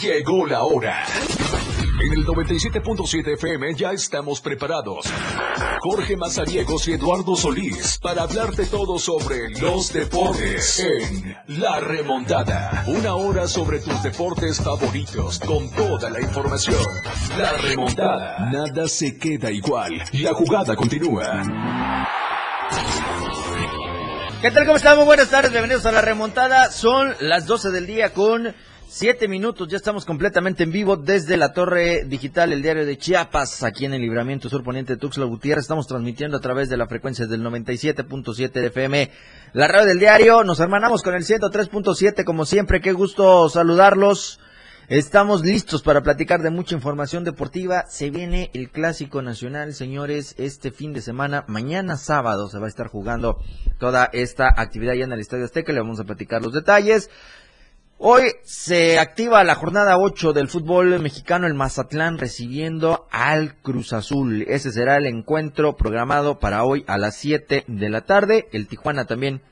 Llegó la hora. En el 97.7 FM ya estamos preparados. Jorge Mazariegos y Eduardo Solís para hablarte todo sobre los deportes en La Remontada. Una hora sobre tus deportes favoritos con toda la información. La Remontada. Nada se queda igual. La jugada continúa. ¿Qué tal? ¿Cómo estamos? Buenas tardes, bienvenidos a La Remontada. Son las 12 del día con Siete minutos, ya estamos completamente en vivo desde la torre digital, el diario de Chiapas, aquí en el libramiento sur poniente de Tuxtla Gutiérrez. Estamos transmitiendo a través de la frecuencia del 97.7 de FM, la radio del diario. Nos hermanamos con el 103.7, como siempre. Qué gusto saludarlos. Estamos listos para platicar de mucha información deportiva. Se viene el clásico nacional, señores, este fin de semana. Mañana sábado se va a estar jugando toda esta actividad ya en el Estadio Azteca. Le vamos a platicar los detalles. Hoy se activa la jornada 8 del fútbol mexicano, el Mazatlán recibiendo al Cruz Azul. Ese será el encuentro programado para hoy a las 7 de la tarde. El Tijuana también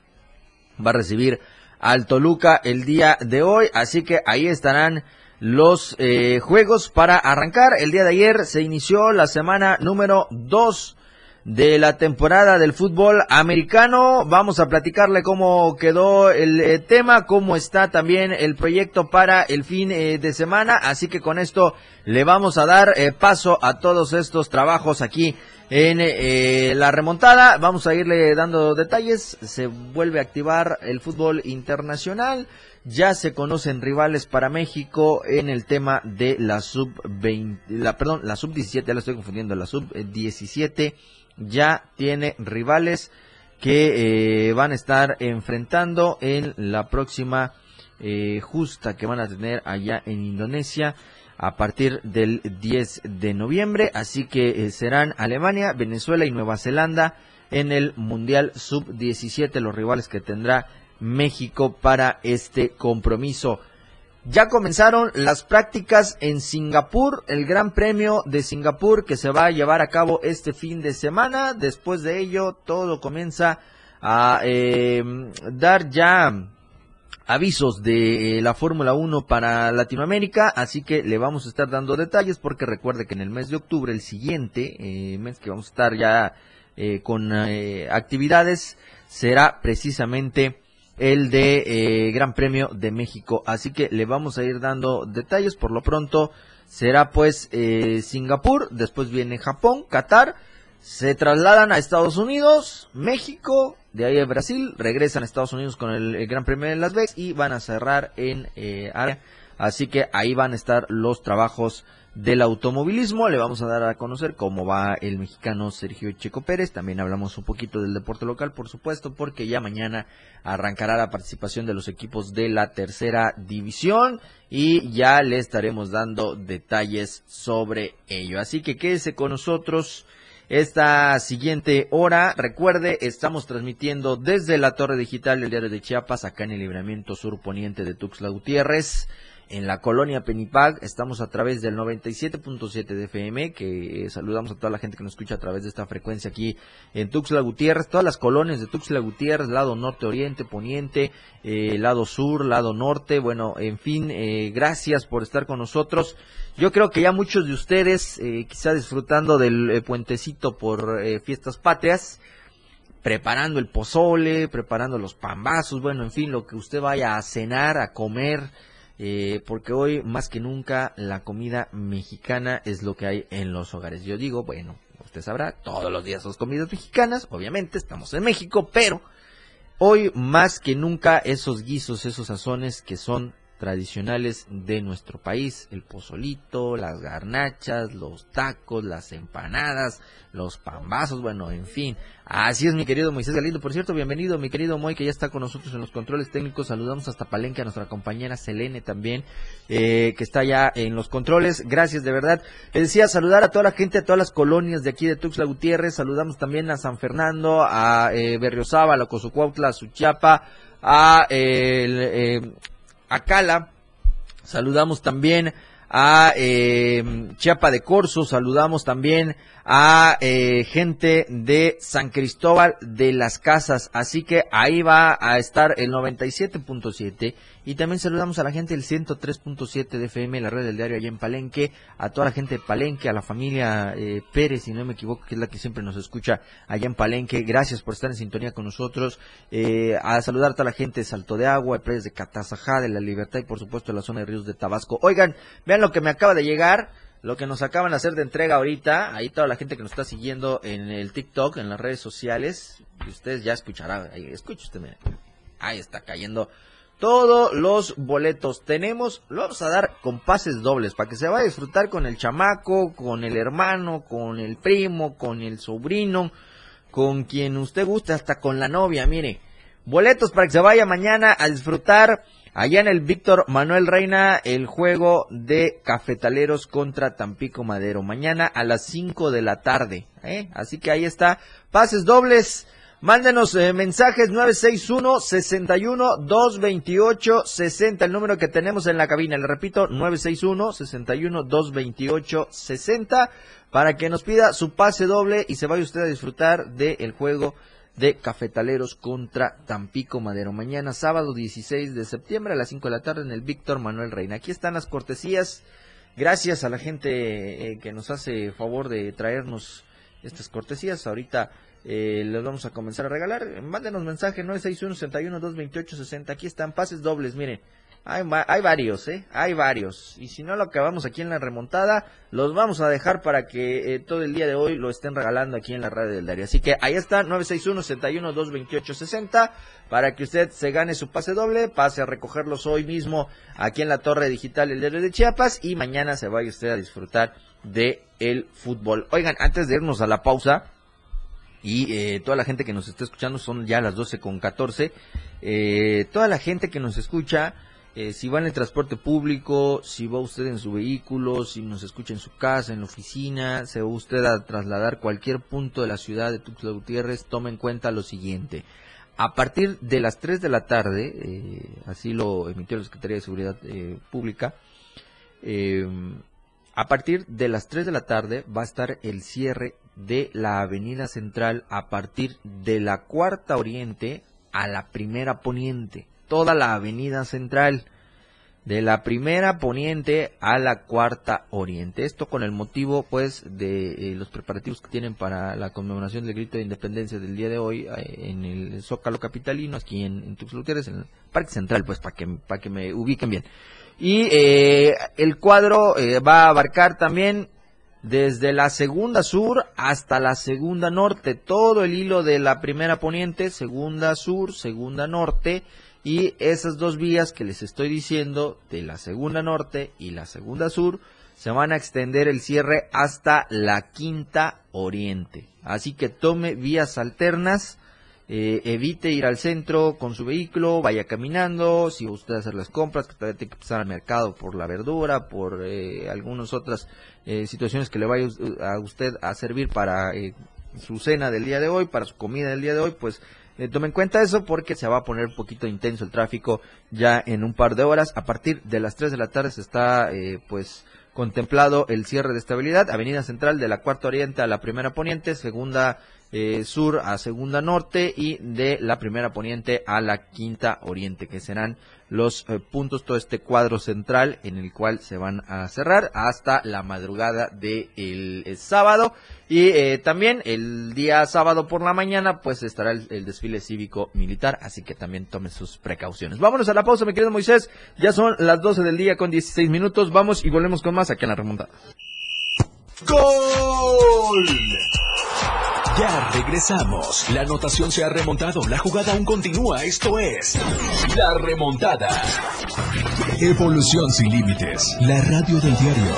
va a recibir al Toluca el día de hoy, así que ahí estarán los eh, juegos para arrancar. El día de ayer se inició la semana número 2 de la temporada del fútbol americano. Vamos a platicarle cómo quedó el eh, tema, cómo está también el proyecto para el fin eh, de semana. Así que con esto le vamos a dar eh, paso a todos estos trabajos aquí en la remontada. Vamos a irle dando detalles. Se vuelve a activar el fútbol internacional. Ya se conocen rivales para México en el tema de la sub 20, la, perdón, la sub 17, ya la estoy confundiendo, la sub 17 ya tiene rivales que eh, van a estar enfrentando en la próxima eh, justa que van a tener allá en Indonesia a partir del 10 de noviembre. Así que eh, serán Alemania, Venezuela y Nueva Zelanda en el Mundial Sub-17, los rivales que tendrá México para este compromiso. Ya comenzaron las prácticas en Singapur, el Gran Premio de Singapur que se va a llevar a cabo este fin de semana. Después de ello, todo comienza a em, dar ya avisos de eh, la Fórmula 1 para Latinoamérica, así que le vamos a estar dando detalles porque recuerde que en el mes de octubre, el siguiente eh, mes que vamos a estar ya eh, con actividades, será precisamente el de eh, Gran Premio de México. Así que le vamos a ir dando detalles. Por lo pronto será pues eh, Singapur, después viene Japón, Qatar, se trasladan a Estados Unidos, México, de ahí a Brasil, regresan a Estados Unidos con el, Gran Premio de Las Vegas y van a cerrar en eh, área. Así que ahí van a estar los trabajos del automovilismo. Le vamos a dar a conocer cómo va el mexicano Sergio Checo Pérez. También hablamos un poquito del deporte local, por supuesto, porque ya mañana arrancará la participación de los equipos de la tercera división y ya le estaremos dando detalles sobre ello. Así que quédese con nosotros esta siguiente hora. Recuerde, estamos transmitiendo desde la Torre Digital del Diario de Chiapas, acá en el libramiento sur poniente de Tuxtla Gutiérrez en la colonia Penipag. Estamos a través del 97.7 de FM, que saludamos a toda la gente que nos escucha a través de esta frecuencia aquí en Tuxtla Gutiérrez, todas las colonias de Tuxtla Gutiérrez, lado norte, oriente, poniente, eh, lado sur, lado norte. Bueno, en fin, eh, gracias por estar con nosotros. Yo creo que ya muchos de ustedes, eh, quizá disfrutando del puentecito por fiestas patrias, preparando el pozole, preparando los pambazos, bueno, en fin, lo que usted vaya a cenar, a comer, eh, porque hoy más que nunca la comida mexicana es lo que hay en los hogares. Yo digo, bueno, usted sabrá, todos los días son comidas mexicanas, obviamente estamos en México, pero hoy más que nunca esos guisos, esos sazones que son tradicionales de nuestro país, el pozolito, las garnachas, los tacos, las empanadas, los pambazos, bueno, en fin. Así es, mi querido Moisés Galindo. Por cierto, bienvenido, mi querido Moy, que ya está con nosotros en los controles técnicos. Saludamos hasta Palenque a nuestra compañera Selene también, eh, que está ya en los controles. Gracias, de verdad. Le decía saludar a toda la gente, a todas las colonias de aquí de Tuxtla Gutiérrez. Saludamos también a San Fernando, a eh, Berriozábal, a Cozucuautla, a Suchiapa, a eh, Acala. Saludamos también a eh, Chiapa de Corzo, saludamos también a eh, gente de San Cristóbal de las Casas, así que ahí va a estar el 97.7 Y también saludamos a la gente del 103.7 de FM, la red del diario allá en Palenque, a toda la gente de Palenque, a la familia eh, Pérez, si no me equivoco, que es la que siempre nos escucha allá en Palenque. Gracias por estar en sintonía con nosotros. Eh, a saludar a toda la gente de Salto de Agua, de Pérez de Catazajá, de La Libertad y por supuesto de la zona de Ríos de Tabasco. Oigan, vean lo que me acaba de llegar lo que nos acaban de hacer de entrega ahorita, ahí toda la gente que nos está siguiendo en el TikTok, en las redes sociales, ustedes ya escucharán, ahí, escuche ahí está cayendo todos los boletos. Tenemos, lo vamos a dar con pases dobles, para que se vaya a disfrutar con el chamaco, con el hermano, con el primo, con el sobrino, con quien usted guste, hasta con la novia, mire. Boletos para que se vaya mañana a disfrutar Allá en el Víctor Manuel Reina, el juego de Cafetaleros contra Tampico Madero. Mañana a las 5 de la tarde. ¿eh? Así que ahí está. Pases dobles. Mándenos eh, mensajes 961-61-228-60, el número que tenemos en la cabina. Le repito, 961-61-228-60, para que nos pida su pase doble y se vaya usted a disfrutar del juego de Cafetaleros contra Tampico Madero. Mañana sábado 16 de septiembre a las 5 de la tarde en el Víctor Manuel Reina. Aquí están las cortesías. Gracias a la gente eh, que nos hace favor de traernos estas cortesías. Ahorita eh, les vamos a comenzar a regalar. Mándenos mensaje 961 61 228 60. Aquí están pases dobles, miren. Hay, hay, varios, ¿eh? Hay varios. Y si no lo acabamos aquí en la remontada, los vamos a dejar para que eh, todo el día de hoy lo estén regalando aquí en la radio del diario. Así que ahí está, 961-61-228-60, para que usted se gane su pase doble, pase a recogerlos hoy mismo aquí en la Torre Digital del Diario de Chiapas y mañana se vaya usted a disfrutar de el fútbol. Oigan, antes de irnos a la pausa, y eh, toda la gente que nos está escuchando son ya las 12 con 14, eh, toda la gente que nos escucha eh, si va en el transporte público, si va usted en su vehículo, si nos escucha en su casa, en la oficina, se va usted a trasladar cualquier punto de la ciudad de Tuxtla Gutiérrez, tome en cuenta lo siguiente. A partir de las 3 de la tarde, eh, así lo emitió la Secretaría de Seguridad eh, Pública, a partir de las 3 de la tarde va a estar el cierre de la Avenida Central a partir de la Cuarta Oriente a la Primera Poniente toda la avenida central, de la primera poniente a la cuarta oriente. Esto con el motivo, pues, de eh, los preparativos que tienen para la conmemoración del grito de independencia del día de hoy eh, en el Zócalo Capitalino, aquí en, en Tuxtla en el Parque Central, pues, para que, para que me ubiquen bien. Y eh, el cuadro va a abarcar también desde la segunda sur hasta la segunda norte, todo el hilo de la primera poniente, segunda sur, segunda norte, y esas dos vías que les estoy diciendo, de la segunda norte y la segunda sur, se van a extender el cierre hasta la quinta oriente. Así que tome vías alternas, eh, evite ir al centro con su vehículo, vaya caminando, si usted hacer las compras, que todavía tiene que pasar al mercado por la verdura, por eh, algunas otras eh, situaciones que le vaya a usted a servir para su cena del día de hoy, para su comida del día de hoy, pues eh, tome en cuenta eso porque se va a poner un poquito intenso el tráfico ya en un par de horas. A partir de las 3 de la tarde se está eh, pues contemplado el cierre de estabilidad. Avenida Central de la Cuarta Oriente a la Primera Poniente, Segunda eh, Sur a Segunda Norte y de la Primera Poniente a la Quinta Oriente, que serán los eh, puntos, todo este cuadro central en el cual se van a cerrar hasta la madrugada del de el sábado. Y eh, también el día sábado por la mañana, pues estará el, desfile cívico militar, así que también tomen sus precauciones. Vámonos a la pausa, mi querido Moisés. Ya son las 12 del día con 16 minutos. Vamos y volvemos con más aquí en la remontada. ¡Gol! Ya regresamos. La anotación se ha remontado. La jugada aún continúa. Esto es La Remontada. Evolución sin límites. La radio del diario.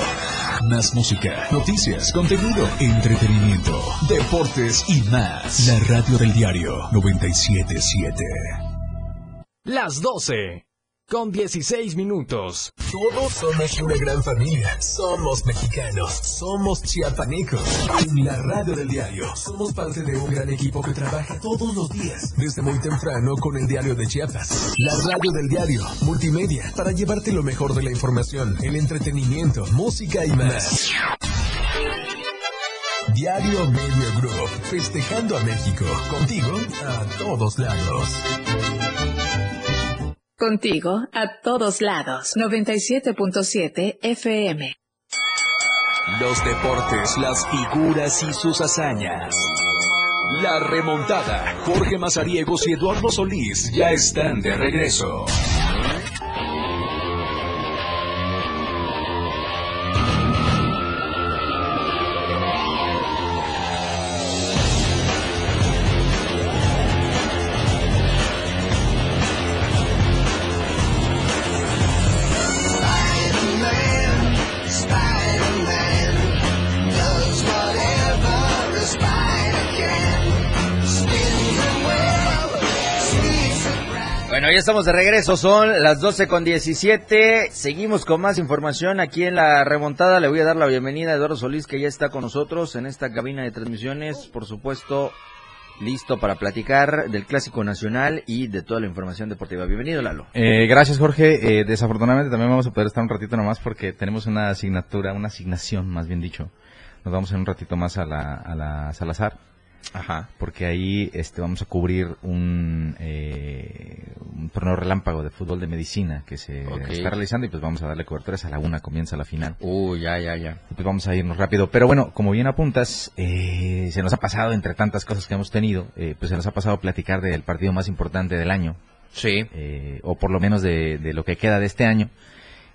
Más música, noticias, contenido, entretenimiento, deportes y más. La radio del diario 977. Las 12 con 16 minutos. Todos somos una gran familia. Somos mexicanos. Somos chiapanecos. En la radio del diario. Somos parte de un gran equipo que trabaja todos los días. Desde muy temprano con el diario de Chiapas. La radio del diario. Multimedia. Para llevarte lo mejor de la información, el entretenimiento, música y más. Diario Medio Group. Festejando a México. Contigo a todos lados. Contigo a todos lados. 97.7 FM. Los deportes, las figuras y sus hazañas. La remontada. Jorge Mazariegos y Eduardo Solís ya están de regreso. Estamos de regreso, son las 12 con 17. Seguimos con más información aquí en la remontada. Le voy a dar la bienvenida a Eduardo Solís, que ya está con nosotros en esta cabina de transmisiones. Por supuesto, listo para platicar del Clásico Nacional y de toda la información deportiva. Bienvenido, Lalo. Eh, gracias, Jorge. Eh, desafortunadamente también vamos a poder estar un ratito nomás porque tenemos una asignatura, una asignación, más bien dicho. Nos vamos en un ratito más a la, a la Salazar. Ajá. Porque ahí este, vamos a cubrir un, eh, un torneo relámpago de fútbol de medicina que se está realizando y pues vamos a darle coberturas a la una, comienza la final. Uy, ya, ya, ya. Y pues vamos a irnos rápido. Pero bueno, como bien apuntas, eh, se nos ha pasado, entre tantas cosas que hemos tenido, eh, pues se nos ha pasado platicar del partido más importante del año, Sí. eh, o por lo menos de, de lo que queda de este año.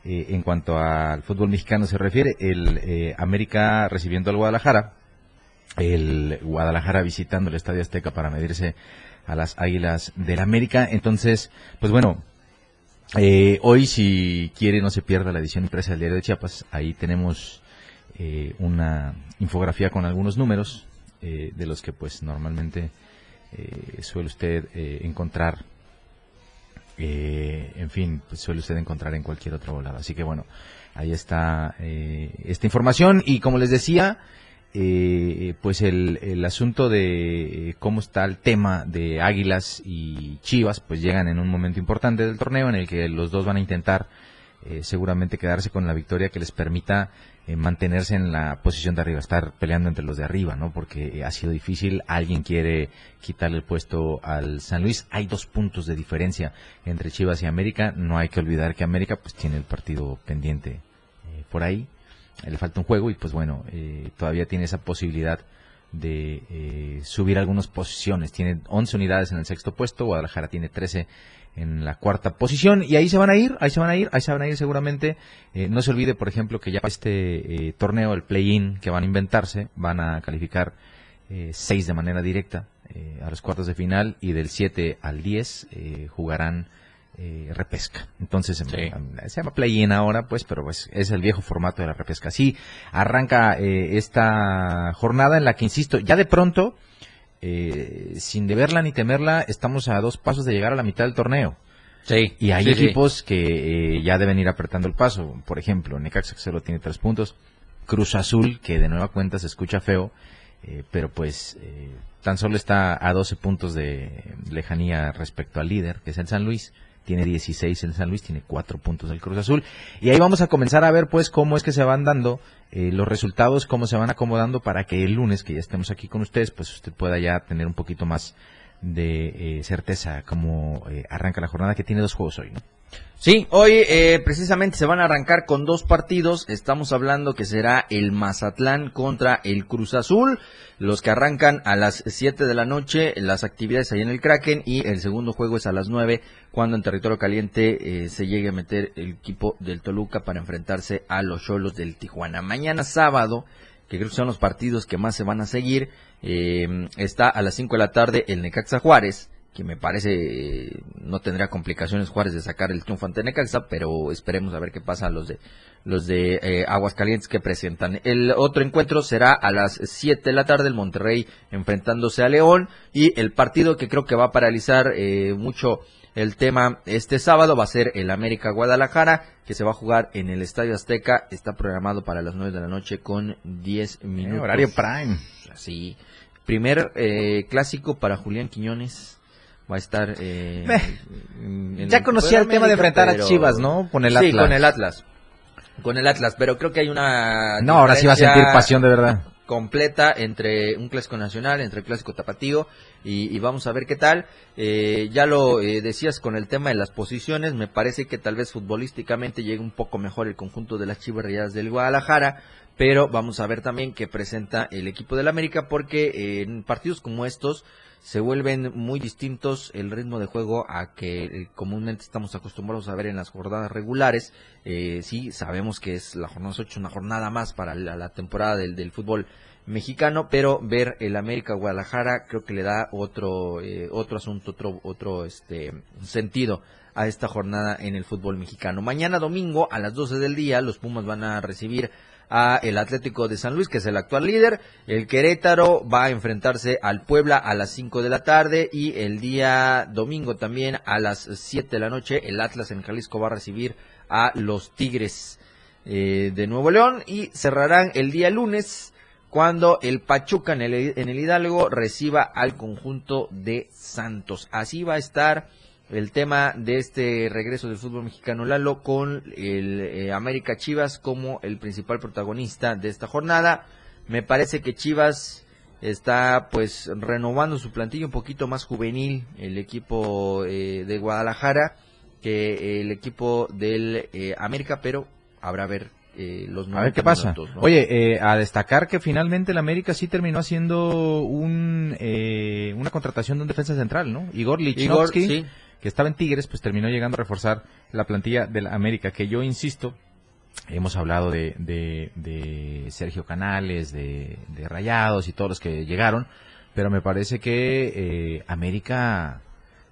Eh, en cuanto al fútbol mexicano se refiere, el eh, América recibiendo al Guadalajara, el Guadalajara visitando el Estadio Azteca para medirse a las Águilas del América. Entonces, pues bueno, eh, hoy si quiere no se pierda la edición impresa del Diario de Chiapas. Ahí tenemos eh, una infografía con algunos números eh, de los que pues normalmente eh, suele usted eh, encontrar eh, en fin, pues suele usted encontrar en cualquier otro lado. Así que bueno, ahí está esta información y como les decía, eh, pues el, el asunto de eh, cómo está el tema de Águilas y Chivas, pues llegan en un momento importante del torneo en el que los dos van a intentar eh, seguramente quedarse con la victoria que les permita eh, mantenerse en la posición de arriba, estar peleando entre los de arriba, ¿no? Porque eh, ha sido difícil, alguien quiere quitarle el puesto al San Luis, hay dos puntos de diferencia entre Chivas y América, no hay que olvidar que América pues tiene el partido pendiente eh, por ahí, le falta un juego y pues bueno, eh, todavía tiene esa posibilidad de eh, subir algunas posiciones, tiene 11 unidades en el sexto puesto, Guadalajara tiene 13 en la cuarta posición y ahí se van a ir, ahí se van a ir, ahí se van a ir seguramente. Eh, no se olvide, por ejemplo, que ya este eh, torneo, el play-in que van a inventarse, van a calificar eh, seis de manera directa eh, a los cuartos de final y del 7 al 10 eh, jugarán eh, repesca. Entonces se llama- se llama play-in ahora, pues, pero pues es el viejo formato de la repesca. Así arranca eh, esta jornada en la que, insisto, ya de pronto eh, sin deberla ni temerla, estamos a dos pasos de llegar a la mitad del torneo. Sí. Y hay sí, sí. equipos que eh, ya deben ir apretando el paso. Por ejemplo, Necaxa que solo tiene tres puntos. Cruz Azul, que de nueva cuenta se escucha feo, eh, pero pues eh, tan solo está a 12 puntos de lejanía respecto al líder, que es el San Luis. Tiene 16 el San Luis, tiene 4 puntos el Cruz Azul. Y ahí vamos a comenzar a ver pues cómo es que se van dando eh, los resultados, cómo se van acomodando para que el lunes, que ya estemos aquí con ustedes, pues usted pueda ya tener un poquito más de eh, certeza cómo eh, arranca la jornada, que tiene dos juegos hoy, ¿no? Sí, hoy eh, precisamente se van a arrancar con dos partidos. Estamos hablando que será el Mazatlán contra el Cruz Azul. Los que arrancan a las 7 de la noche, las actividades ahí en el Kraken. Y el segundo juego es a las 9, cuando en territorio caliente eh, se llegue a meter el equipo del Toluca para enfrentarse a los Cholos del Tijuana. Mañana sábado, que creo que son los partidos que más se van a seguir, eh, está a las 5 de la tarde el Necaxa Juárez que me parece eh, no tendría complicaciones Juárez de sacar el triunfo ante Necaxa, pero esperemos a ver qué pasa a los de los de eh, Aguascalientes que presentan. El otro encuentro será a las 7 de la tarde el Monterrey enfrentándose a León y el partido que creo que va a paralizar eh, mucho el tema este sábado va a ser el América Guadalajara que se va a jugar en el Estadio Azteca, está programado para las 9 de la noche con 10 minutos. Eh, horario prime. Sí. Primer eh, clásico para Julián Quiñones. Va a estar. Eh, en- en Ya conocía el tema de enfrentar a Chivas, ¿no? Con el Sí, Atlas. con el Atlas. Con el Atlas, pero creo que hay una. No, ahora sí va a sentir pasión de verdad. completa entre un clásico nacional, entre el clásico tapatío y, y vamos a ver qué tal. Eh, ya lo eh, decías con el tema de las posiciones, me parece que tal vez futbolísticamente llegue un poco mejor el conjunto de las Chivas del Guadalajara, pero vamos a ver también qué presenta el equipo del América porque eh, en partidos como estos se vuelven muy distintos el ritmo de juego a que eh, comúnmente estamos acostumbrados a ver en las jornadas regulares. Eh, sí, sabemos que es la jornada 8, una jornada más para la, temporada del, del, fútbol mexicano, pero ver el América Guadalajara creo que le da otro eh, otro asunto, otro otro este sentido a esta jornada en el fútbol mexicano. Mañana domingo a las 12 del día los Pumas van a recibir a el Atlético de San Luis, que es el actual líder. El Querétaro va a enfrentarse al Puebla a las 5 de la tarde y el día domingo también a las 7 de la noche el Atlas en Jalisco va a recibir a los Tigres eh, de Nuevo León y cerrarán el día lunes cuando el Pachuca en el, en el Hidalgo reciba al conjunto de Santos. Así va a estar el tema de este regreso del fútbol mexicano Lalo con el eh, América Chivas como el principal protagonista de esta jornada. Me parece que Chivas está pues renovando su plantilla un poquito más juvenil el equipo eh, de Guadalajara que el equipo del eh, América, pero habrá ver eh, los a ver qué pasa. Minutos, ¿no? Oye, eh, a destacar que finalmente el América sí terminó haciendo un, eh, una contratación de un defensa central, ¿no? Igor Lichnowsky, sí. que estaba en Tigres, pues terminó llegando a reforzar la plantilla del América, que yo insisto, hemos hablado de, de, de Sergio Canales, de, de, Rayados y todos los que llegaron, pero me parece que eh, América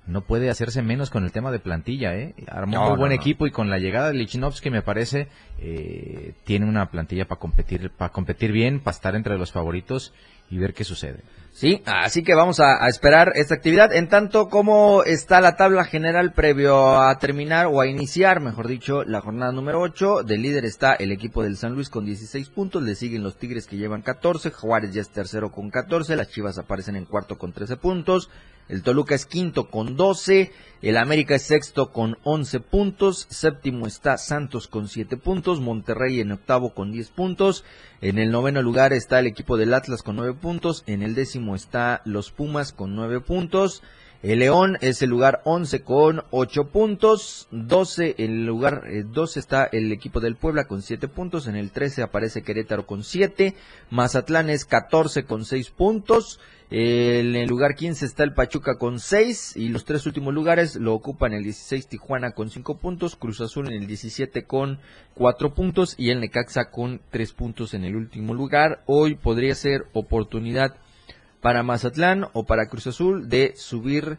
no puede hacerse menos con el tema de plantilla, ¿eh? Armó No, un buen no. equipo y con la llegada de Lichnowsky me parece eh, tiene una plantilla para competir, para competir bien, para estar entre los favoritos y ver qué sucede. Sí, así que vamos a, esperar esta actividad. En tanto, ¿cómo está la tabla general previo a terminar o a iniciar, mejor dicho, la jornada número 8? De líder está el equipo del San Luis con 16 puntos, le siguen los Tigres que llevan 14, Juárez ya es tercero con 14, las Chivas aparecen en cuarto con 13 puntos, el Toluca es quinto con 12, el América es sexto con 11 puntos, séptimo está Santos con 7 puntos, Monterrey en octavo con 10 puntos, en el noveno lugar está el equipo del Atlas con 9 puntos, en el décimo está los Pumas con 9 puntos, el León es el lugar 11 con 8 puntos, 12 en el lugar eh, 12 está el equipo del Puebla con 7 puntos, en el 13 aparece Querétaro con 7, Mazatlán es 14 con 6 puntos, en el lugar 15 está el Pachuca con 6 y los tres últimos lugares lo ocupan el 16 Tijuana con 5 puntos, Cruz Azul en el 17 con 4 puntos y el Necaxa con 3 puntos en el último lugar. Hoy podría ser oportunidad para Mazatlán o para Cruz Azul de subir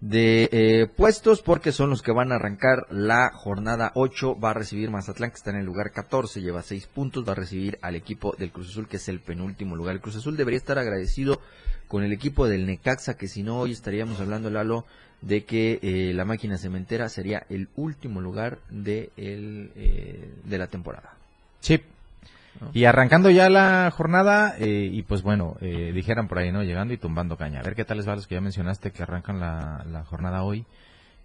de eh, puestos porque son los que van a arrancar la jornada 8. Va a recibir Mazatlán que está en el lugar 14, lleva 6 puntos. Va a recibir al equipo del Cruz Azul que es el penúltimo lugar. El Cruz Azul debería estar agradecido con el equipo del Necaxa que si no hoy estaríamos hablando, Lalo, de que eh, la máquina cementera sería el último lugar de, el, eh, de la temporada. Sí. ¿No? Y arrancando ya la jornada, eh, y pues bueno, eh, dijeran por ahí, ¿no? Llegando y tumbando caña. A ver qué tal les va a los que ya mencionaste que arrancan la, la jornada hoy.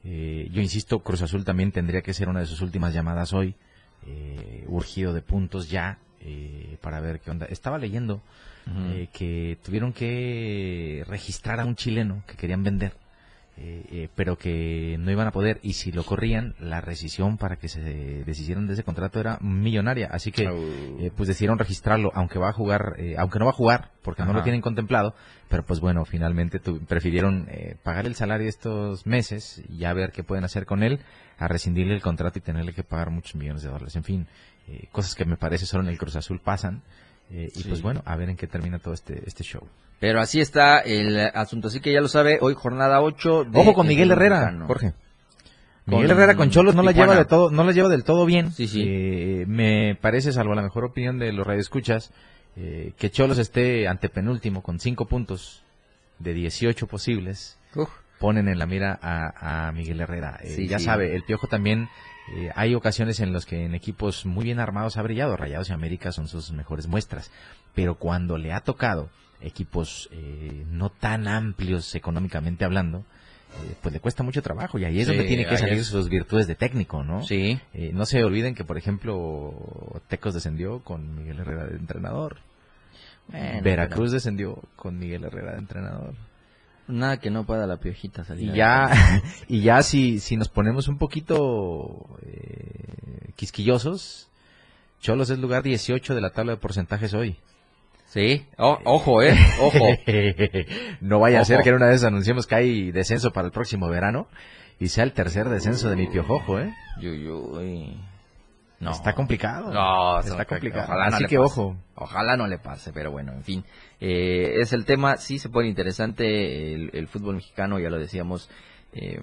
Eh, yo insisto, Cruz Azul también tendría que ser una de sus últimas llamadas hoy. Eh, urgido de puntos ya, eh, para ver qué onda. Estaba leyendo uh -huh. eh, que tuvieron que registrar a un chileno que querían vender, eh, eh, pero que no iban a poder y si lo corrían, la rescisión para que se deshicieran de ese contrato era millonaria, así que eh, pues decidieron registrarlo, aunque va a jugar, eh, aunque no va a jugar, porque Ajá. no lo tienen contemplado, pero pues bueno, finalmente tu, prefirieron eh, pagar el salario estos meses y ya ver qué pueden hacer con él, a rescindirle el contrato y tenerle que pagar muchos millones de dólares, en fin, cosas que me parece solo en el Cruz Azul pasan. Y sí. pues bueno, a ver en qué termina todo este, este show. Pero así está el asunto, así que ya lo sabe, hoy jornada 8 de Ojo con Miguel Herrera, mexicano. Jorge. Miguel con Herrera con Cholos no la lleva de todo, no la lleva del todo bien. Sí, sí. Eh, me parece, salvo la mejor opinión de los radioescuchas, eh, que Cholos esté ante penúltimo con 5 puntos de 18 posibles. Uf. Ponen en la mira a, a Miguel Herrera. Eh, sí, ya sí. sabe, el Piojo también eh, hay ocasiones en los que en equipos muy bien armados ha brillado. Rayados y América son sus mejores muestras. Pero cuando le ha tocado equipos eh, no tan amplios económicamente hablando, eh, pues le cuesta mucho trabajo y ahí es sí, donde tiene que salir es. sus virtudes de técnico, ¿no? Sí. Eh, no se olviden que, por ejemplo, Tecos descendió con Miguel Herrera de entrenador. Bueno, Veracruz descendió con Miguel Herrera de entrenador. Nada que no pueda la piojita salir. Y ya, y ya si, si nos ponemos un poquito eh, quisquillosos, Cholos es lugar 18 de la tabla de porcentajes hoy. Sí, O- ojo, eh, ojo. no vaya a ser que en una vez anunciemos que hay descenso para el próximo verano y sea el tercer descenso de mi piojojo, ¿eh? Uy. No. Está complicado. No, está no, complicado. ojalá no Así le que pase. ojo. Ojalá no le pase, pero bueno, en fin. Eh, es el tema, sí se pone interesante el, el fútbol mexicano, ya lo decíamos. Eh,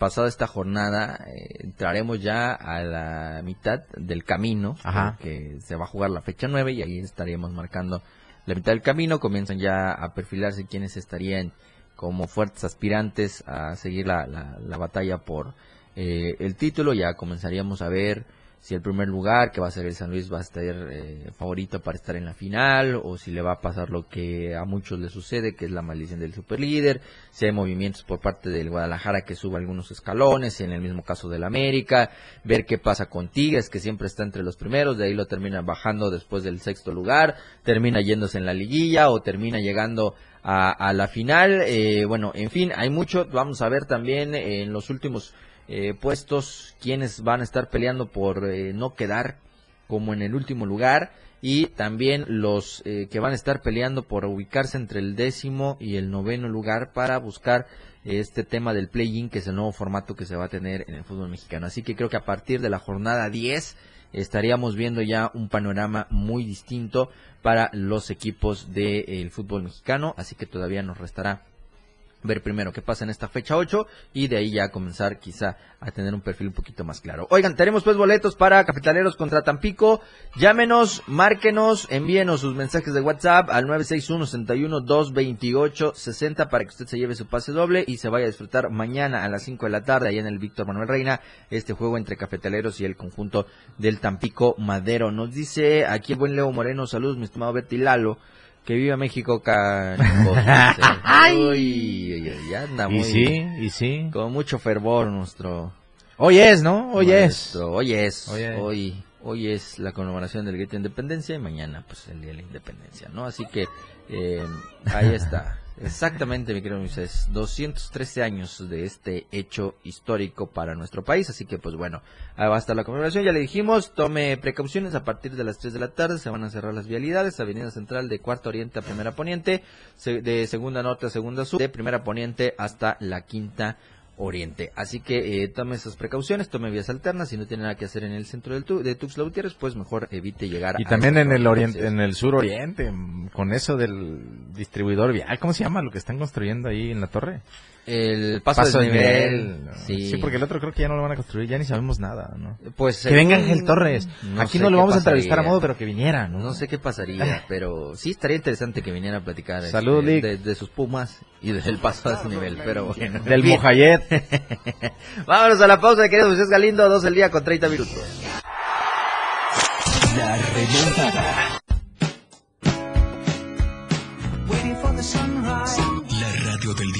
pasada esta jornada, eh, entraremos ya a la mitad del camino, Ajá. que se va a jugar la fecha 9 y ahí estaríamos marcando la mitad del camino. Comienzan ya a perfilarse quienes estarían como fuertes aspirantes a seguir la, la, la batalla por eh, el título. Ya comenzaríamos a ver si el primer lugar, que va a ser el San Luis, va a estar eh, favorito para estar en la final, o si le va a pasar lo que a muchos les sucede, que es la maldición del superlíder, si hay movimientos por parte del Guadalajara que suba algunos escalones, en el mismo caso del América, ver qué pasa con Tigres, que siempre está entre los primeros, de ahí lo termina bajando después del sexto lugar, termina yéndose en la liguilla, o termina llegando a, a la final, eh, bueno, en fin, hay mucho, vamos a ver también eh, en los últimos eh, puestos quienes van a estar peleando por eh, no quedar como en el último lugar y también los eh, que van a estar peleando por ubicarse entre el décimo y el noveno lugar para buscar este tema del play-in que es el nuevo formato que se va a tener en el fútbol mexicano. Así que creo que a partir de la jornada 10 estaríamos viendo ya un panorama muy distinto para los equipos del fútbol mexicano, así que todavía nos restará ver primero qué pasa en esta fecha 8 y de ahí ya comenzar quizá a tener un perfil un poquito más claro. Oigan, tenemos pues boletos para Capitaleros contra Tampico. Llámenos, márquenos, envíenos sus mensajes de WhatsApp al 961-61-228-60 para que usted se lleve su pase doble y se vaya a disfrutar mañana a las 5 de la tarde allá en el Víctor Manuel Reina este juego entre Cafetaleros y el conjunto del Tampico Madero. Nos dice aquí el buen Leo Moreno, saludos mi estimado Betty Lalo. Que viva México, canijo. Uy, uy, anda muy, Y sí, y sí. con mucho fervor nuestro. Hoy es, ¿no? Hoy es. Hoy es. Hoy es. Hoy, hoy es la conmemoración del grito de independencia y mañana, pues, el día de la independencia, ¿no? Así que, eh, ahí está. Exactamente, mi querido Moisés. 213 años de este hecho histórico para nuestro país. Así que, pues bueno, ahí va a estar la conmemoración. Ya le dijimos, tome precauciones. A partir de las 3 de la tarde se van a cerrar las vialidades. Avenida Central de Cuarta Oriente a Primera Poniente. De Segunda Norte a Segunda Sur. De Primera Poniente hasta la Quinta Oriente. Así que eh, tome esas precauciones, tome vías alternas. Si no tiene nada que hacer en el centro del tu- de Tuxtla Gutiérrez, pues mejor evite llegar Y a también en el oriente, en el sur oriente, con eso del distribuidor vial, ¿cómo se llama lo que están construyendo ahí en la torre? El paso, Paso de de nivel. nivel, ¿no? Sí. Sí, porque el otro creo que ya no lo van a construir, ya ni sabemos nada, ¿no? Pues Que venga Ángel Torres. Aquí no lo vamos a entrevistar a modo, pero que viniera, ¿no? No sé qué pasaría, pero sí estaría interesante que viniera a platicar Salud, este, Lick. de, de sus pumas y del paso a ese nivel. Pero bueno, Del. Mojayet. Vámonos a la pausa, querido José Galindo, dos el día con 30 minutos. La remontada.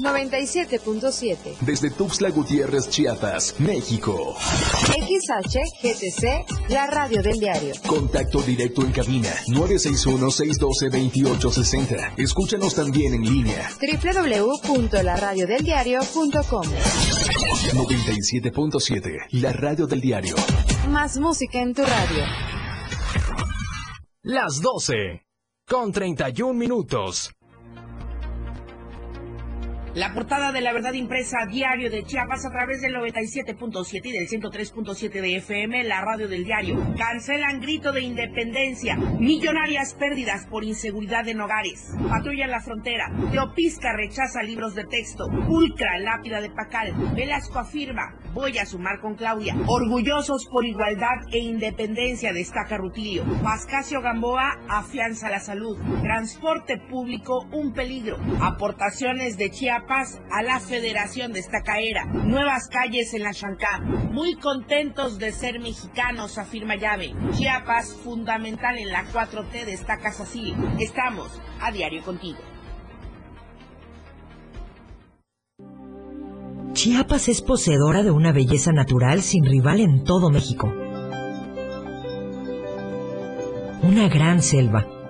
97.7. Desde Tuxtla Gutiérrez, Chiapas, México. XHGTC, la radio del diario. Contacto directo en cabina 961-612-2860. Escúchanos también en línea www.laradiodeldiario.com. 97.7. La radio del diario. Más música en tu radio. Las 12. Con 31 minutos. La portada de la verdad impresa diario de Chiapas a través del 97.7 y del 103.7 de FM, la radio del diario. Cancelan grito de independencia. Millonarias pérdidas por inseguridad en hogares. Patrulla la frontera. Teopisca rechaza libros de texto. Pulcra lápida de Pacal. Velasco afirma, voy a sumar con Claudia. Orgullosos por igualdad e independencia, destaca Rutilio. Pascasio Gamboa afianza la salud. Transporte público, un peligro. Aportaciones de Chiapas Chiapas a la Federación de Estacaera. Nuevas calles en la Chancá. Muy contentos de ser mexicanos, afirma Llave. Chiapas, fundamental en la 4T, destaca Sacil. Estamos a diario contigo. Chiapas es poseedora de una belleza natural sin rival en todo México. Una gran selva,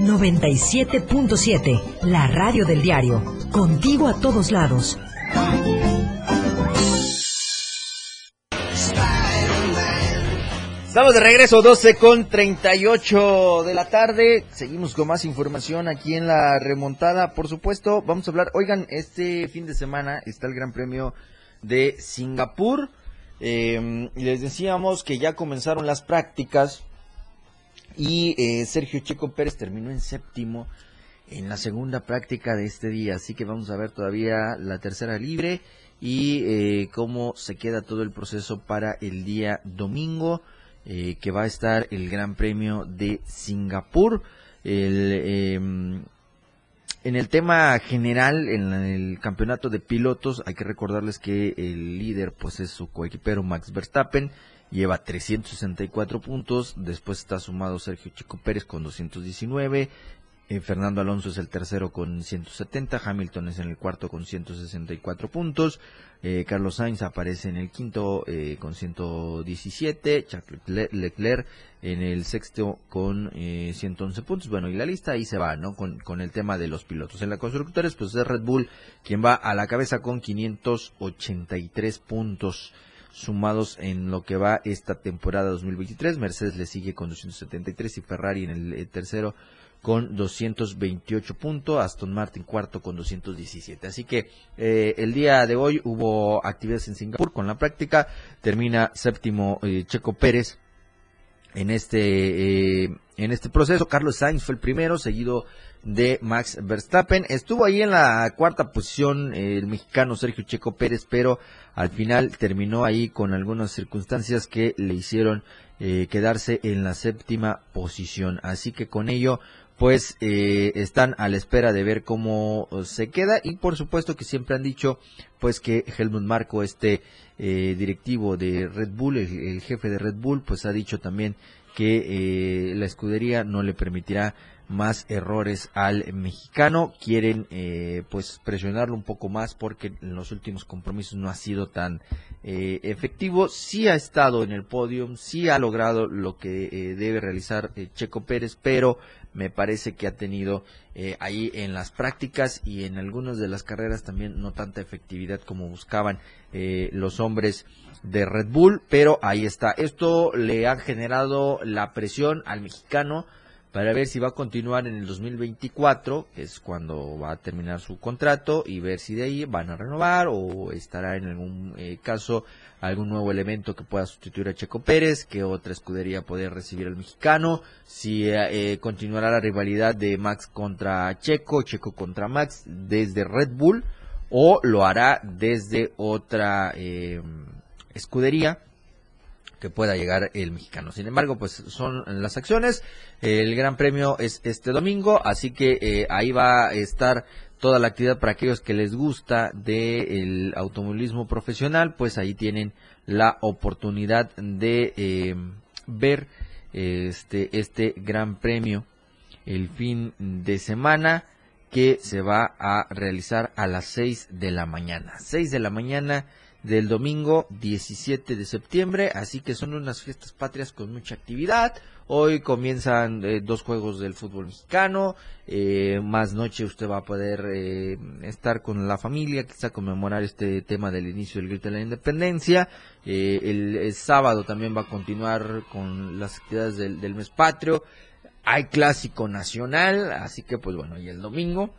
97.7, la radio del diario. Contigo a todos lados. Estamos de regreso, 12 con 38 de la tarde. Seguimos con más información aquí en la remontada. Por supuesto, vamos a hablar. Oigan, este fin de semana está el Gran Premio de Singapur. Eh, les decíamos que ya comenzaron las prácticas y eh, Sergio Checo Pérez terminó en séptimo en la segunda práctica de este día. Así que vamos a ver todavía la tercera libre y eh, cómo se queda todo el proceso para el día domingo. Eh, que va a estar el Gran Premio de Singapur. El, em, en el tema general, en el campeonato de pilotos, hay que recordarles que el líder pues es su coequipero Max Verstappen, lleva 364 puntos, después está sumado Sergio Chico Pérez con 219, eh, Fernando Alonso es el tercero con 170, Hamilton es en el cuarto con 164 puntos, eh, Carlos Sainz aparece en el quinto eh, con 117, Charles Leclerc en el sexto con 111 puntos. Bueno, y la lista ahí se va, ¿no? Con, con el tema de los pilotos. En la constructores, pues es Red Bull quien va a la cabeza con 583 puntos sumados en lo que va esta temporada 2023. Mercedes le sigue con 273 y Ferrari en el tercero con 228 puntos, Aston Martin cuarto con 217. Así que eh, el día de hoy hubo actividades en Singapur con la práctica, termina séptimo eh, Checo Pérez en este eh, en este proceso. Carlos Sainz fue el primero, seguido de Max Verstappen. Estuvo ahí en la cuarta posición el mexicano Sergio Checo Pérez, pero al final terminó ahí con algunas circunstancias que le hicieron quedarse en la séptima posición. Así que con ello pues eh, están a la espera de ver cómo se queda y por supuesto que siempre han dicho pues que Helmut Marco este eh, directivo de Red Bull el, jefe de Red Bull pues ha dicho también que eh, la escudería no le permitirá más errores al mexicano. Quieren pues presionarlo un poco más porque en los últimos compromisos no ha sido tan efectivo. Sí ha estado en el podio sí ha logrado lo que debe realizar Checo Pérez pero me parece que ha tenido eh, ahí en las prácticas y en algunas de las carreras también no tanta efectividad como buscaban eh, los hombres de Red Bull, pero ahí está. Esto le ha generado la presión al mexicano para ver si va a continuar en el 2024, que es cuando va a terminar su contrato, y ver si de ahí van a renovar o estará en algún eh, caso algún nuevo elemento que pueda sustituir a Checo Pérez, que otra escudería puede recibir al mexicano, si eh, continuará la rivalidad de Max contra Checo, Checo contra Max desde Red Bull, o lo hará desde otra eh, escudería que pueda llegar el mexicano. Sin embargo, pues son las acciones. El Gran Premio es este domingo, así que eh, ahí va a estar toda la actividad para aquellos que les gusta del automovilismo profesional, pues ahí tienen la oportunidad de eh, ver este, este gran premio el fin de semana que se va a realizar a las 6 de la mañana. 6 de la mañana del domingo 17 de septiembre, así que son unas fiestas patrias con mucha actividad. Hoy comienzan eh, dos juegos del fútbol mexicano, eh, más noche usted va a poder eh, estar con la familia, quizá conmemorar este tema del inicio del grito de la independencia. El, sábado también va a continuar con las actividades del, del mes patrio. Hay clásico nacional, así que pues bueno, y el domingo,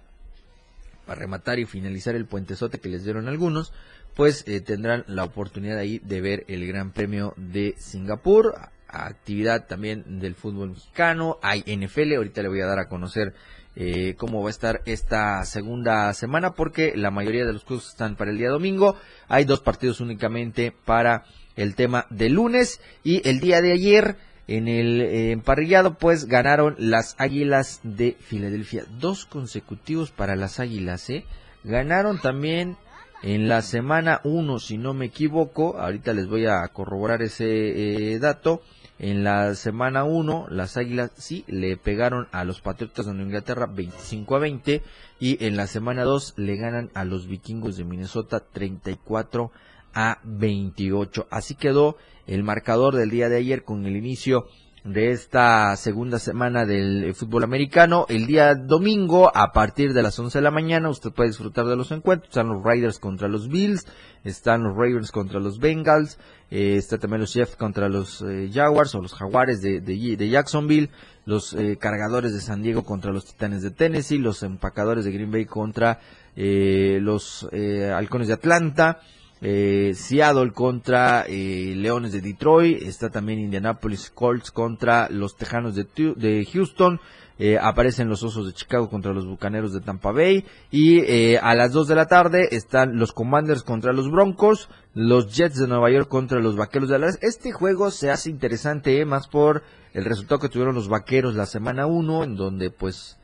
para rematar y finalizar el puentezote que les dieron algunos, pues eh, tendrán la oportunidad ahí de ver el Gran Premio de Singapur, actividad también del fútbol mexicano, hay NFL, ahorita le voy a dar a conocer eh, cómo va a estar esta segunda semana porque la mayoría de los juegos están para el día domingo, hay dos partidos únicamente para el tema de lunes. Y el día de ayer en el eh, emparrillado pues ganaron las Águilas de Filadelfia, dos consecutivos para las Águilas, ¿eh? Ganaron también en la semana 1, si no me equivoco, ahorita les voy a corroborar ese eh, dato. En la semana 1, las Águilas sí le pegaron a los Patriotas de Inglaterra 25 a 20 y en la semana 2 le ganan a los Vikingos de Minnesota 34 a 28. Así quedó el marcador del día de ayer con el inicio de esta segunda semana del eh, fútbol americano. El día domingo, a partir de las 11 de la mañana, usted puede disfrutar de los encuentros. Están los Riders contra los Bills, están los Ravens contra los Bengals, eh, está también los Jets contra los eh, Jaguars o los Jaguares de, de, Jacksonville, los Cargadores de San Diego contra los Titanes de Tennessee, los Empacadores de Green Bay contra los Halcones de Atlanta eh, Seattle contra eh, Leones de Detroit, está también Indianapolis Colts contra los Tejanos de, Houston, eh, aparecen los Osos de Chicago contra los Bucaneros de Tampa Bay. Y eh, a las 2 de la tarde están los Commanders contra los Broncos, los Jets de Nueva York contra los Vaqueros de Dallas. Este juego se hace interesante más por el resultado que tuvieron los Vaqueros la semana 1 en donde pues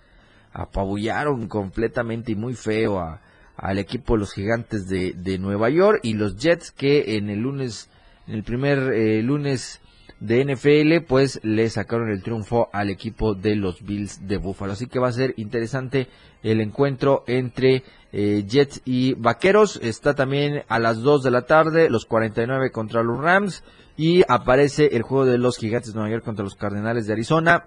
apabullaron completamente y muy feo a al equipo de los gigantes de, de Nueva York y los Jets que en el lunes, en el primer eh, lunes de NFL, pues le sacaron el triunfo al equipo de los Bills de Buffalo. Así que va a ser interesante el encuentro entre eh, Jets y Vaqueros. Está también a las 2 de la tarde los 49 contra los Rams y aparece el juego de los Gigantes de Nueva York contra los Cardenales de Arizona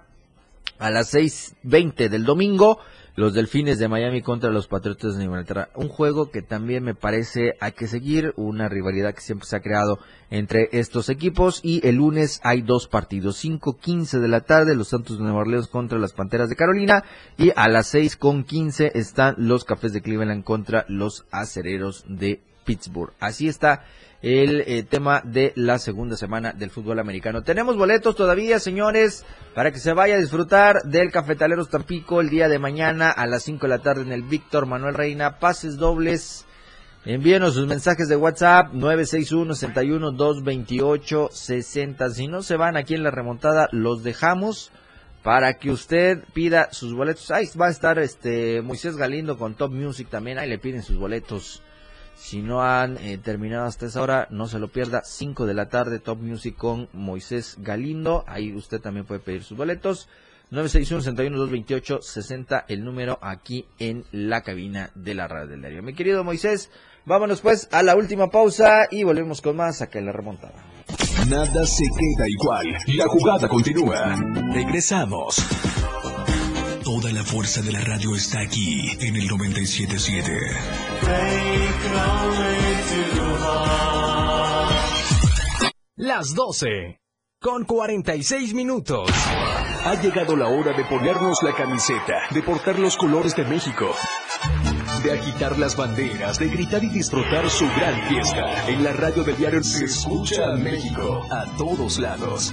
a las 6.20 del domingo los Delfines de Miami contra los Patriotas de Inglaterra. Un juego que también me parece hay que seguir, una rivalidad que siempre se ha creado entre estos equipos y el lunes hay dos partidos, 5.15 de la tarde los Santos de Nueva Orleans contra las Panteras de Carolina y a las 6.15 están los Cafés de Cleveland contra los Acereros de Pittsburgh. Así está el eh, tema de la segunda semana del fútbol americano. Tenemos boletos todavía, señores, para que se vaya a disfrutar del Cafetaleros Tampico el día de mañana a las 5 de la tarde en el Víctor Manuel Reina. Pases dobles. Envíenos sus mensajes de WhatsApp 961-61-228-60. Si no se van aquí en la remontada, los dejamos para que usted pida sus boletos. Ahí va a estar este Moisés Galindo con Top Music también. Ahí le piden sus boletos si no han eh, terminado hasta esa hora, no se lo pierda. 5 de la tarde, Top Music con Moisés Galindo. Ahí usted también puede pedir sus boletos. 961-61-228-60, el número aquí en la cabina de la radio del diario. Mi querido Moisés, vámonos pues a la última pausa y volvemos con más acá en la remontada. Nada se queda igual. La jugada continúa. Regresamos. Toda la fuerza de la radio está aquí en el 977. Las 12 con 46 minutos. Ha llegado la hora de ponernos la camiseta, de portar los colores de México, de agitar las banderas, de gritar y disfrutar su gran fiesta. En la radio del diario se escucha a México a todos lados.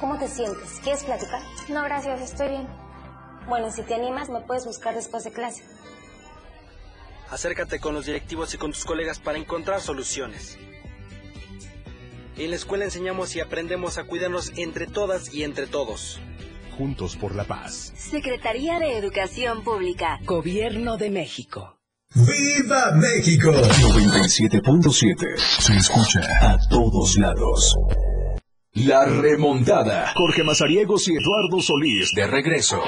¿Cómo te sientes? ¿Quieres platicar? No, gracias, estoy bien. Bueno, si te animas, me puedes buscar después de clase. Acércate con los directivos y con tus colegas para encontrar soluciones. En la escuela enseñamos y aprendemos a cuidarnos entre todas y entre todos. Juntos por la paz. Secretaría de Educación Pública. Gobierno de México. ¡Viva México! 97.7. Se escucha a todos lados. La remontada. Jorge Mazariegos y Eduardo Solís de regreso.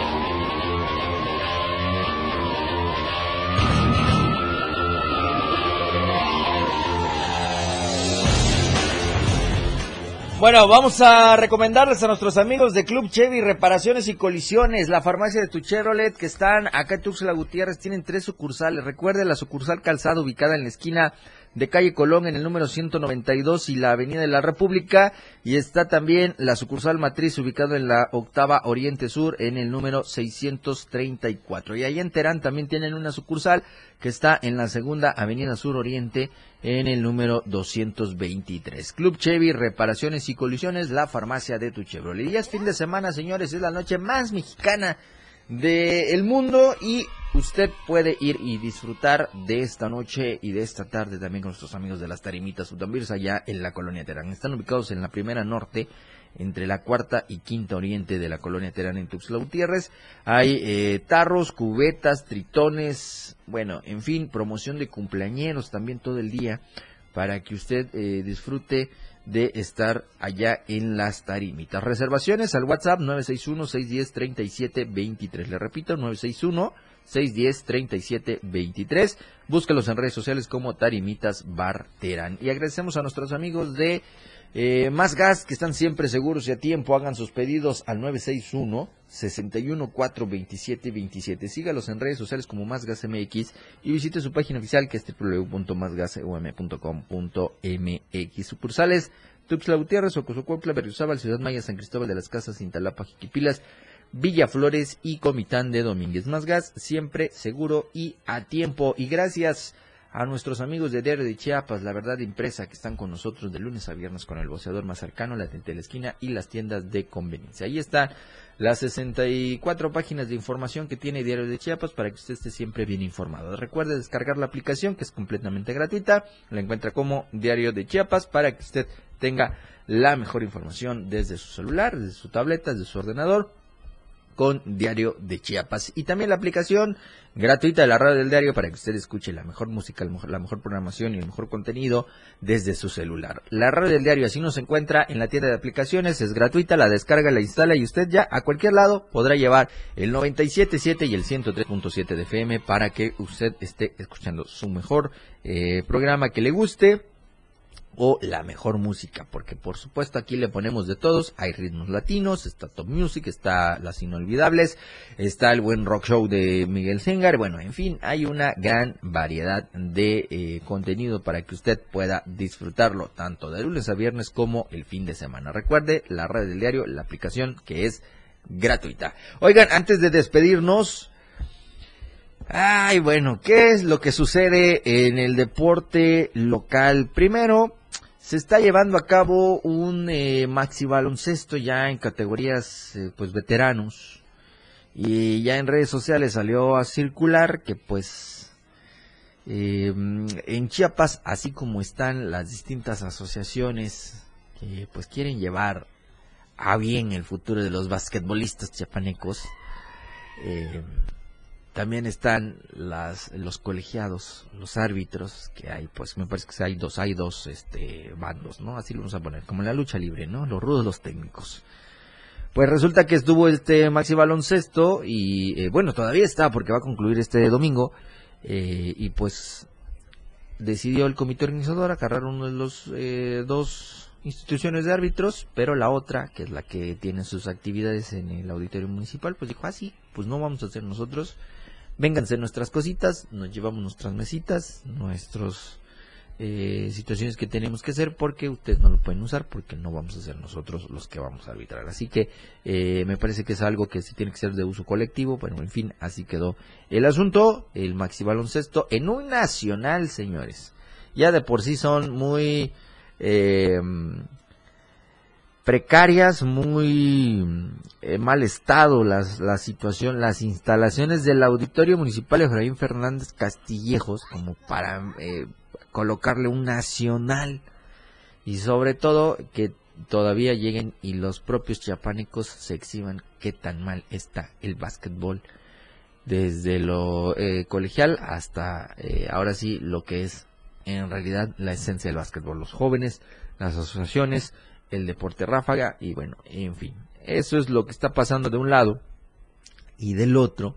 Bueno, vamos a recomendarles a nuestros amigos de Club Chevy Reparaciones y Colisiones, la farmacia de Tucherolet, que están acá en Tuxla Gutiérrez, tienen tres sucursales. Recuerde la sucursal Calzado ubicada en la esquina de calle Colón en el número 192 y la Avenida de la República y está también la sucursal matriz ubicada en la octava Oriente Sur en el número 634. Y ahí en Terán también tienen una sucursal que está en la segunda Avenida Sur Oriente en el número 223. Club Chevy, reparaciones y colisiones, la farmacia de tu Chevrolet. Y es fin de semana, señores, es la noche más mexicana del mundo y usted puede ir y disfrutar de esta noche y de esta tarde también con nuestros amigos de las Tarimitas Utambirs allá en la colonia Terán. Están ubicados en la primera norte entre la cuarta y quinta oriente de la colonia Terán en Tuxtla Gutiérrez. Hay eh, tarros, cubetas, tritones, bueno, en fin, promoción de cumpleañeros también todo el día para que usted eh, disfrute de estar allá en las tarimitas. Reservaciones al WhatsApp 961-610-3723. Le repito, 961-610-3723. Búscalos en redes sociales como Tarimitas Barterán. Y agradecemos a nuestros amigos de eh, Más Gas que están siempre seguros y a tiempo. Hagan sus pedidos al 961 61 27 Sígalos en redes sociales como Más Gas MX y visite su página oficial que es www.másgasom.com.mx. Sucursales Tuxtla Gutiérrez, Ocosocuautla, Berriozábal, Ciudad Maya, San Cristóbal de las Casas, Intalapa, Jiquipilas, Villaflores y Comitán de Domínguez. Más gas, siempre seguro y a tiempo. Y gracias a nuestros amigos de Diario de Chiapas, la verdad impresa, que están con nosotros de lunes a viernes con el boceador más cercano, la tente de la esquina y las tiendas de conveniencia. Ahí están las 64 páginas de información que tiene Diario de Chiapas para que usted esté siempre bien informado. Recuerde descargar la aplicación que es completamente gratuita, la encuentra como Diario de Chiapas para que usted tenga la mejor información desde su celular, desde su tableta, desde su ordenador con Diario de Chiapas. Y también la aplicación gratuita de la radio del diario para que usted escuche la mejor música, la mejor programación y el mejor contenido desde su celular. La radio del diario así nos encuentra en la tienda de aplicaciones, es gratuita, la descarga, la instala y usted ya a cualquier lado podrá llevar el 97.7 y el 103.7 de FM para que usted esté escuchando su mejor eh, programa que le guste o la mejor música, porque por supuesto aquí le ponemos de todos, hay ritmos latinos, está Top Music, está Las Inolvidables, está el buen rock show de Miguel Sengar, bueno, en fin, hay una gran variedad de eh, contenido para que usted pueda disfrutarlo tanto de lunes a viernes como el fin de semana. Recuerde la red del diario, la aplicación que es gratuita. Oigan, antes de despedirnos, Ay, bueno, ¿qué es lo que sucede en el deporte local? Primero, se está llevando a cabo un eh, maxi baloncesto ya en categorías eh, pues veteranos. Y ya en redes sociales salió a circular que pues em, en Chiapas así como están las distintas asociaciones que pues quieren llevar a bien el futuro de los basquetbolistas chiapanecos eh, también están las, los colegiados, los árbitros que hay, pues me parece que hay dos, hay dos este, bandos, ¿no? Así lo vamos a poner, como en la lucha libre, ¿no? Los rudos, los técnicos. Pues resulta que estuvo este maxi baloncesto y eh, bueno, todavía está porque va a concluir este domingo eh, y pues decidió el comité organizador agarrar uno de los eh, dos instituciones de árbitros, pero la otra, que es la que tiene sus actividades en el auditorio municipal, pues dijo, ah, sí, pues no vamos a hacer nosotros, vénganse nuestras cositas, nos llevamos nuestras mesitas, nuestras eh, situaciones que tenemos que hacer porque ustedes no lo pueden usar porque no vamos a ser nosotros los que vamos a arbitrar. Así que eh, me parece que es algo que sí tiene que ser de uso colectivo, pero en fin, así quedó el asunto, el maxi baloncesto en un nacional, señores. Ya de por sí son muy... Eh, precarias, muy eh, mal estado las, la situación, las instalaciones del Auditorio Municipal Efraín Fernández Castillejos, como para eh, colocarle un nacional. Y sobre todo que todavía lleguen y los propios chiapánicos se exhiban qué tan mal está el básquetbol. Desde lo eh, colegial hasta ahora sí lo que es en realidad la esencia del básquetbol, los jóvenes, las asociaciones, el deporte ráfaga y bueno, en fin, eso es lo que está pasando de un lado y del otro.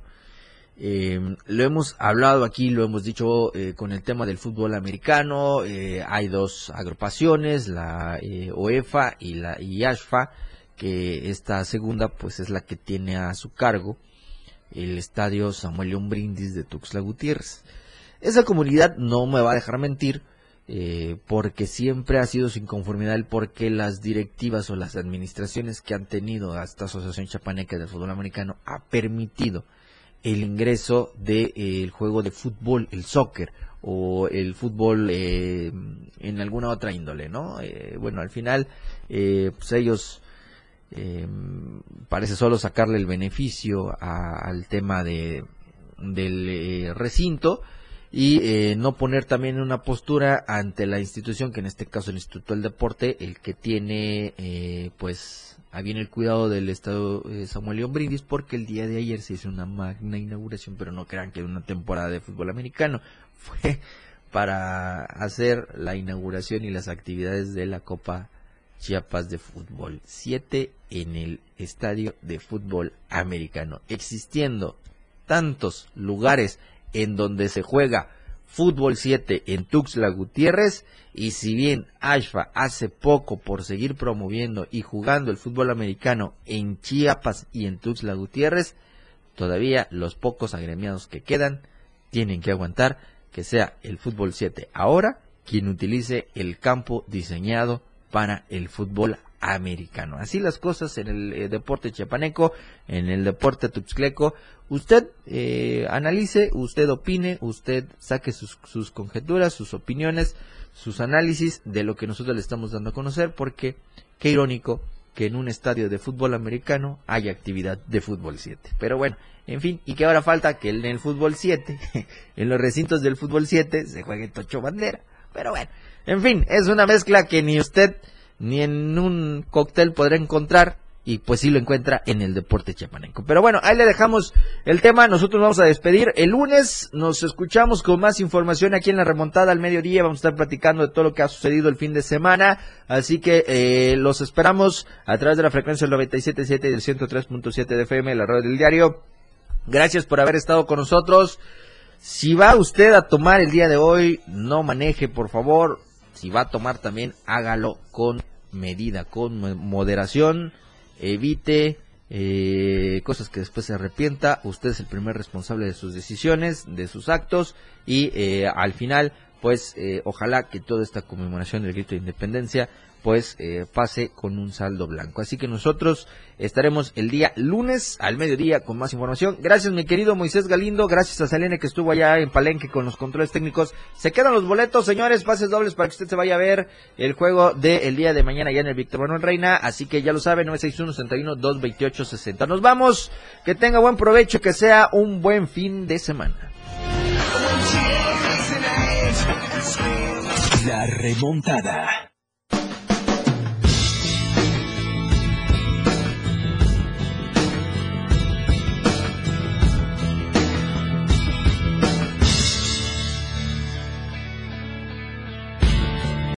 Eh, lo hemos hablado aquí, lo hemos dicho eh, con el tema del fútbol americano. eh, hay dos agrupaciones, la eh, OEFA y la y ASFA, que esta segunda pues es la que tiene a su cargo el estadio Samuel León Brindis de Tuxtla Gutiérrez. Esa comunidad no me va a dejar mentir, eh, porque siempre ha sido su inconformidad el por las directivas o las administraciones que han tenido a esta Asociación Chapaneca del Fútbol Americano ha permitido el ingreso del de, eh, juego de fútbol, el soccer o el fútbol eh, en alguna otra índole, ¿no? Eh, bueno, al final, eh, pues ellos eh, parece solo sacarle el beneficio a, al tema de del recinto y eh, no poner también una postura ante la institución, que en este caso el Instituto del Deporte, el que tiene eh, pues a bien el cuidado del Estado eh, Samuel León Brindis, porque el día de ayer se hizo una magna inauguración, pero no crean que era una temporada de fútbol americano, fue para hacer la inauguración y las actividades de la Copa Chiapas de Fútbol 7 en el Estadio de Fútbol Americano, existiendo tantos lugares en donde se juega fútbol 7 en Tuxtla Gutiérrez. Y si bien ASFA hace poco por seguir promoviendo y jugando el fútbol americano en Chiapas y en Tuxtla Gutiérrez, todavía los pocos agremiados que quedan tienen que aguantar que sea el fútbol 7 ahora quien utilice el campo diseñado para el fútbol americano. Así las cosas en el eh, deporte chiapaneco, en el deporte tuxtleco. Usted eh, analice, usted opine, usted saque sus, sus, conjeturas, sus opiniones, sus análisis de lo que nosotros le estamos dando a conocer, porque qué irónico que en un estadio de fútbol americano haya actividad de fútbol 7. Pero bueno, en fin, y que ahora falta que en el fútbol 7, en los recintos del fútbol 7, se juegue tocho bandera. Pero bueno, en fin, es una mezcla que ni usted ni en un cóctel podrá encontrar y pues sí lo encuentra en el deporte chiapaneco. Pero bueno, ahí le dejamos el tema, nosotros vamos a despedir. El lunes nos escuchamos con más información aquí en la remontada al mediodía, vamos a estar platicando de todo lo que ha sucedido el fin de semana, así que eh, los esperamos a través de la frecuencia del 97.7 y del 103.7 de FM, la radio del diario. Gracias por haber estado con nosotros. Si va usted a tomar el día de hoy, no maneje, por favor. Si va a tomar también, hágalo con medida, con moderación, evite eh, cosas que después se arrepienta, usted es el primer responsable de sus decisiones, de sus actos y eh, al final pues eh, ojalá que toda esta conmemoración del grito de independencia pues eh, pase con un saldo blanco. Así que nosotros estaremos el día lunes al mediodía con más información. Gracias mi querido Moisés Galindo, gracias a Selene que estuvo allá en Palenque con los controles técnicos. Se quedan los boletos, señores, pases dobles para que usted se vaya a ver el juego del día de mañana ya en el Víctor Manuel Reina. Así que ya lo sabe, 961-61-228-60. Nos vamos, que tenga buen provecho, que sea un buen fin de semana. La remontada.